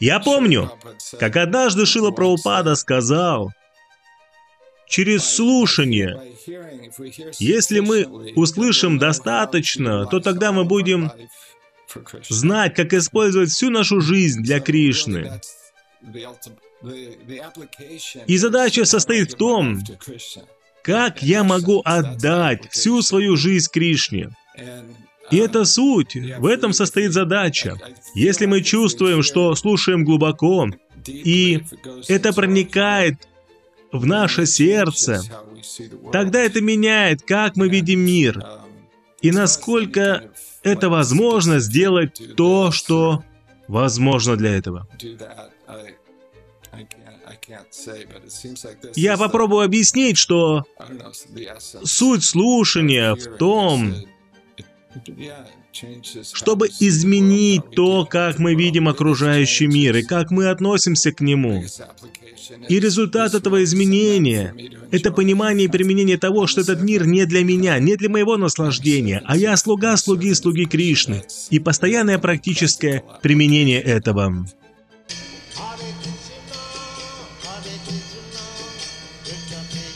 Я помню, как однажды Шила Прабхупада сказал, через слушание, если мы услышим достаточно, то тогда мы будем знать, как использовать всю нашу жизнь для Кришны. И задача состоит в том, как я могу отдать всю свою жизнь Кришне. И это суть, в этом состоит задача. Если мы чувствуем, что слушаем глубоко, и это проникает в наше сердце, тогда это меняет, как мы видим мир, и насколько это возможно сделать то, что возможно для этого. Я попробую объяснить, что суть слушания в том, чтобы изменить то, как мы видим окружающий мир и как мы относимся к нему. И результат этого изменения — это понимание и применение того, что этот мир не для меня, не для моего наслаждения, а я слуга слуги слуги Кришны, и постоянное практическое применение этого. Hare Rama, Rama Rama, Hare